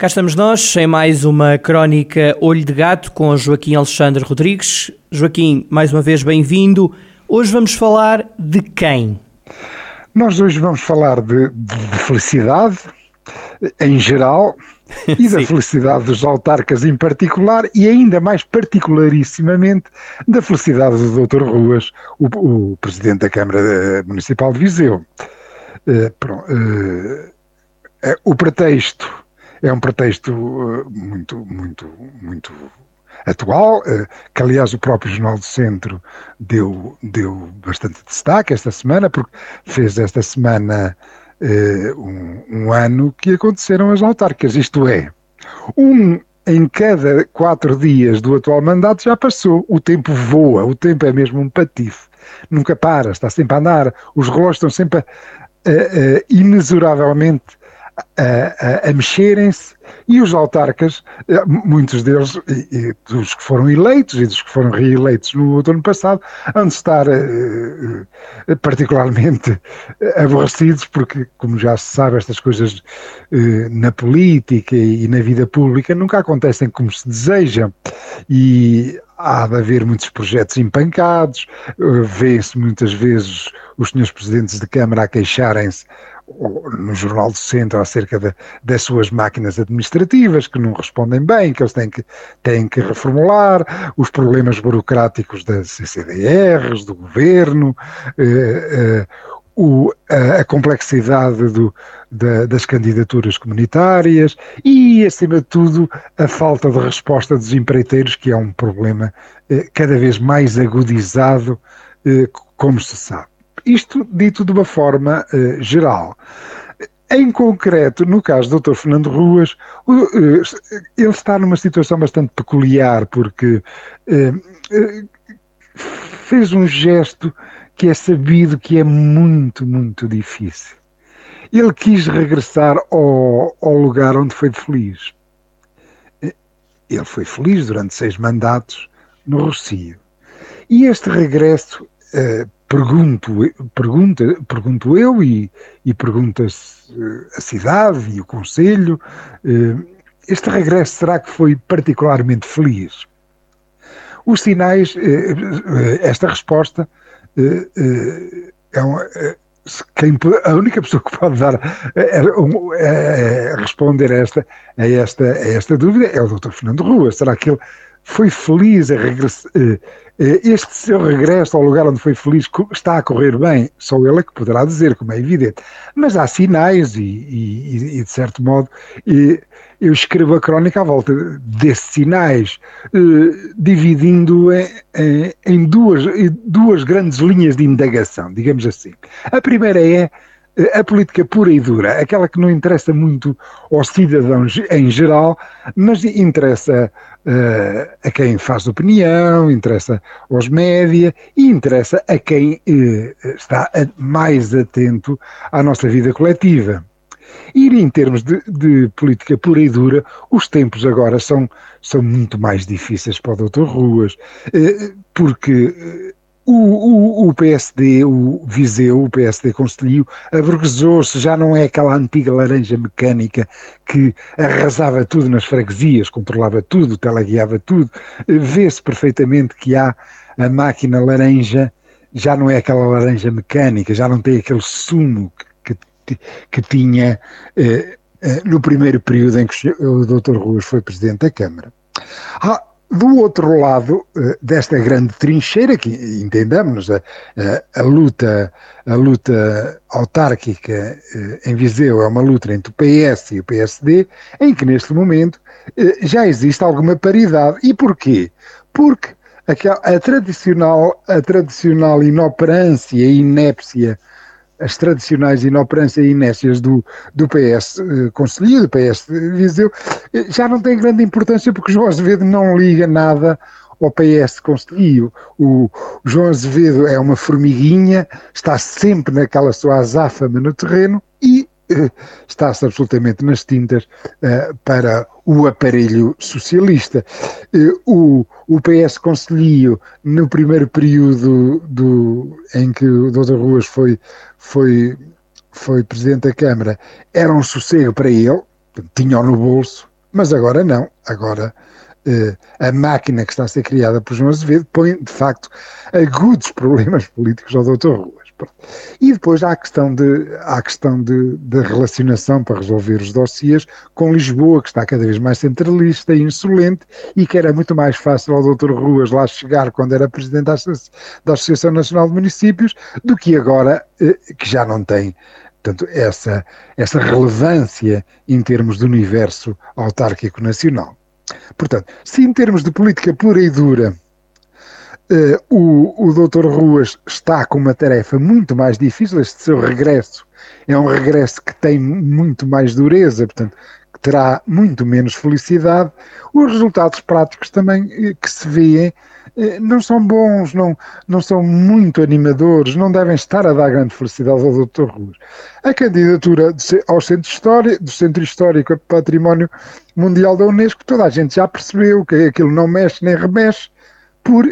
Cá estamos nós em mais uma crónica Olho de Gato com Joaquim Alexandre Rodrigues. Joaquim, mais uma vez bem-vindo. Hoje vamos falar de quem? Nós hoje vamos falar de, de felicidade em geral e da felicidade dos autarcas em particular e ainda mais particularissimamente da felicidade do Dr. Ruas, o, o Presidente da Câmara Municipal de Viseu. Uh, pronto, uh, o pretexto é um pretexto uh, muito, muito, muito atual, uh, que aliás o próprio Jornal do Centro deu, deu bastante destaque esta semana, porque fez esta semana uh, um, um ano que aconteceram as autárquicas, isto é, um em cada quatro dias do atual mandato já passou. O tempo voa, o tempo é mesmo um patife. Nunca para, está sempre a andar. Os relógios estão sempre uh, uh, inexoravelmente a, a, a mexerem-se e os autarcas, eh, muitos deles, e, e, dos que foram eleitos e dos que foram reeleitos no outono passado, hão de estar uh, particularmente aborrecidos, porque, como já se sabe, estas coisas uh, na política e, na vida pública nunca acontecem como se desejam. E há de haver muitos projetos empancados, vê-se muitas vezes os senhores presidentes de Câmara a queixarem-se no Jornal do Centro acerca de, das suas máquinas administrativas que não respondem bem, que eles têm que, têm que reformular, os problemas burocráticos das CCDRs, do governo, eh, eh, o, a, a, complexidade do, da, das candidaturas comunitárias e, acima de tudo, a falta de resposta dos empreiteiros, que é um problema eh, cada vez mais agudizado, eh, como se sabe. Isto dito de uma forma uh, geral. Em concreto, no caso do Dr. Fernando Ruas, uh, ele está numa situação bastante peculiar, porque uh, fez um gesto que é sabido que é muito, muito difícil. Ele quis regressar ao, ao lugar onde foi feliz. Ele foi feliz durante seis mandatos no Rocio. E este regresso pergunto, pergunta, pergunto eu e, e pergunta-se eh, a cidade e o Conselho, eh, este regresso será que foi particularmente feliz? Os sinais, eh, esta resposta é uma, quem, a única pessoa que pode dar responder a esta, a esta, a esta dúvida é o Dr. Fernando Rua. Será que ele foi feliz a regressar? Eh, este seu regresso ao lugar onde foi feliz está a correr bem, só ele é que poderá dizer, como é evidente. Mas há sinais e, e, e de certo modo, eu escrevo a crónica à volta desses sinais, eh, dividindo em, em duas, duas grandes linhas de indagação, digamos assim. A primeira é a política pura e dura, aquela que não interessa muito aos cidadãos em geral, mas interessa uh, a quem faz opinião, interessa aos média e interessa a quem uh, está mais atento à nossa vida coletiva. E em termos de, de, política pura e dura, os tempos agora são, são muito mais difíceis para o Dr. Ruas, uh, porque o, o, o, PSD, o Viseu, o PSD Conselho, aburguesou-se, já não é aquela antiga laranja mecânica que arrasava tudo nas freguesias, controlava tudo, teleguiava tudo. Vê-se perfeitamente que há a máquina laranja, já não é aquela laranja mecânica, já não tem aquele sumo que, que, que tinha eh, eh, no primeiro período em que o Dr. Ruas foi Presidente da Câmara. Ah, do outro lado eh, desta grande trincheira, que entendamos, a, a, a, luta, a luta autárquica eh, em Viseu é uma luta entre o PS e o PSD, em que neste momento eh, já existe alguma paridade. E porquê? Porque a, tradicional, a tradicional inoperância e inépcia as tradicionais inoperância e inércias do, do PS eh, Conselho, do PS Viseu, eh, já não tem grande importância porque João Azevedo não liga nada ao PS Conselho. O, João Azevedo é uma formiguinha, está sempre naquela sua azáfama no terreno e está-se absolutamente nas tintas uh, para o aparelho socialista. Uh, o, o PS Conselho, no primeiro período do, em que o Dr. Ruas foi, foi, foi Presidente da Câmara, era um sossego para ele, tinha-o no bolso, mas agora não, agora uh, a máquina que está a ser criada por João Azevedo põe, de facto, agudos problemas políticos ao Dr. Ruas. E depois há a questão, de, há a questão de, de relacionação para resolver os dossiers com Lisboa, que está cada vez mais centralista e insolente, e que era muito mais fácil ao Dr. Ruas lá chegar quando era Presidente da, da Associação Nacional de Municípios, do que agora, eh, que já não tem portanto, essa, essa relevância em termos do universo autárquico nacional. Portanto, se em termos de política pura e dura Uh, o, o Dr. Ruas está com uma tarefa muito mais difícil. Este seu regresso é um regresso que tem muito mais dureza, portanto, que terá muito menos felicidade. Os resultados práticos também uh, que se vêem uh, não são bons, não, não são muito animadores, não devem estar a dar grande felicidade ao Dr. Ruas. A candidatura ao Centro Histórico, do Centro Histórico Património Mundial da Unesco, toda a gente já percebeu que aquilo não mexe nem remexe por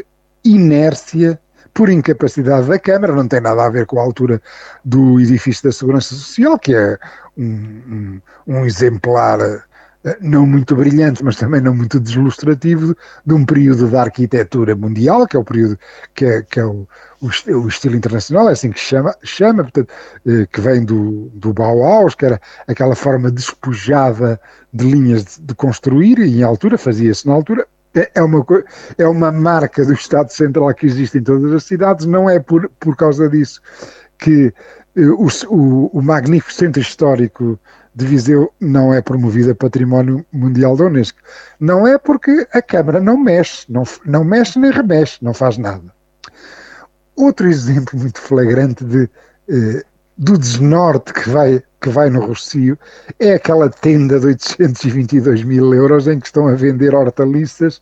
inércia por incapacidade da Câmara, não tem nada a ver com a altura do edifício da Segurança Social, que é um, um, um exemplar eh, não muito brilhante, mas também não muito delustrativo de um período da arquitetura mundial, que é o período que é, que é o, o, o, estilo internacional, é assim que chama, chama portanto, eh, que vem do, do Bauhaus, que era aquela forma despojada de linhas de, de construir, e em altura, fazia-se na altura, é, é uma, é uma marca do Estado Central que existe em todas as cidades, não é por, por causa disso que eh, o, o, o magnífico centro histórico de Viseu não é promovido a Património Mundial da Unesco. Não é porque a Câmara não mexe, não, não mexe nem remexe, não faz nada. Outro exemplo muito flagrante de, eh, do desnorte que vai que vai no Rocio é aquela tenda de 822 mil euros em que estão a vender hortaliças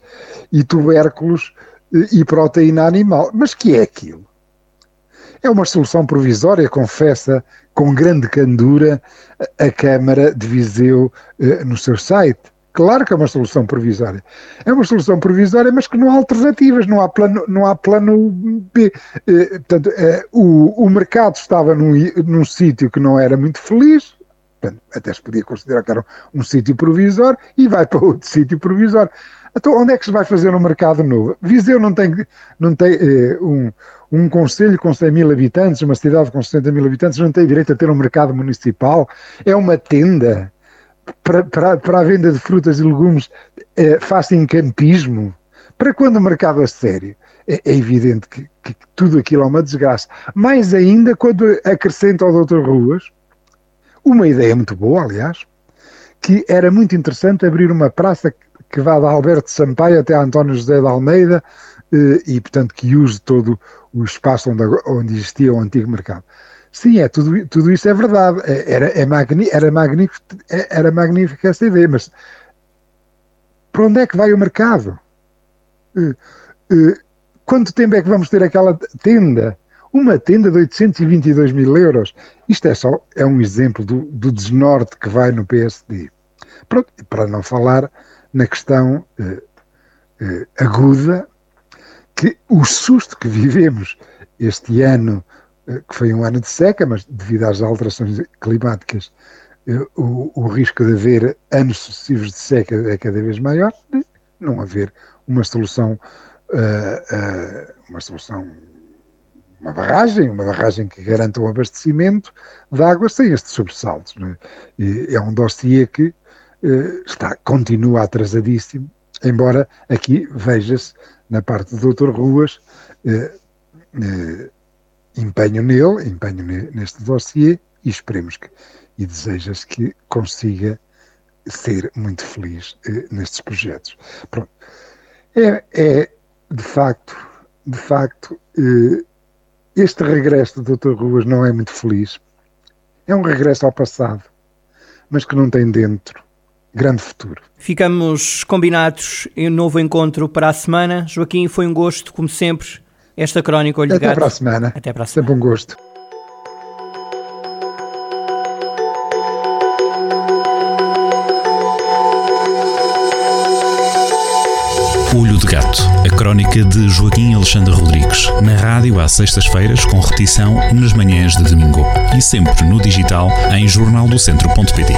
e tubérculos eh, e proteína animal. Mas que é aquilo? É uma solução provisória, confessa com grande candura a Câmara de Viseu eh, no seu site. Claro que é uma solução provisória. É uma solução provisória, mas que não há alternativas, não há plano, não há plano B. Eh, portanto, eh, o, o mercado estava num, num sítio que não era muito feliz, portanto, até se podia considerar que era um, um sítio provisório, e vai para outro sítio provisório. Então, onde é que se vai fazer um mercado novo? Viseu não tem, não tem eh, um, um conselho com 100 mil habitantes, uma cidade com 60 mil habitantes, não tem direito a ter um mercado municipal, é uma tenda para, para, para a venda de frutas e legumes é, fazem campismo, para quando o mercado a sério, é, é evidente que, que, tudo aquilo é uma desgraça. Mais ainda quando acrescenta ao Dr. Ruas uma ideia muito boa, aliás, que era muito interessante abrir uma praça que vá da Alberto Sampaio até António José de Almeida eh, e, portanto, que use todo o espaço onde, onde existia o antigo mercado. Sim, é, tudo, tudo isso é verdade. É, era, é magni, era, magnífico, é, era magnífica essa ideia, mas para onde é que vai o mercado? Uh, uh, quanto tempo é que vamos ter aquela tenda? Uma tenda de 822 mil euros. Isto é só é um exemplo do, do desnorte que vai no PSD. Pronto, para não falar na questão uh, aguda que o susto que vivemos este ano que foi um ano de seca, mas devido às alterações climáticas, eh, o, o risco de haver anos sucessivos de seca é cada vez maior, de não haver uma solução, uh, uma solução, uma barragem, uma barragem que garanta o abastecimento de água sem estes sobressaltos. É? é um dossiê que está, continua atrasadíssimo, embora aqui veja-se, na parte do Dr. Ruas, empenho nele, empenho neste dossiê e esperemos que, e que consiga ser muito feliz eh, nestes projetos. Pronto. É, é, de facto, de facto, eh, este regresso do Dr. Ruas não é muito feliz. É um regresso ao passado, mas que não tem dentro grande futuro. Ficamos combinados em um novo encontro para a semana. Joaquim, foi um gosto, como sempre, esta crónica Olho Até de Gato. para a semana. Até para a semana. Sempre um gosto. Olho de Gato, a crónica de Joaquim Alexandre Rodrigues, na rádio às sextas-feiras, com repetição nas manhãs de domingo e sempre no digital em jornaldocentro.pt.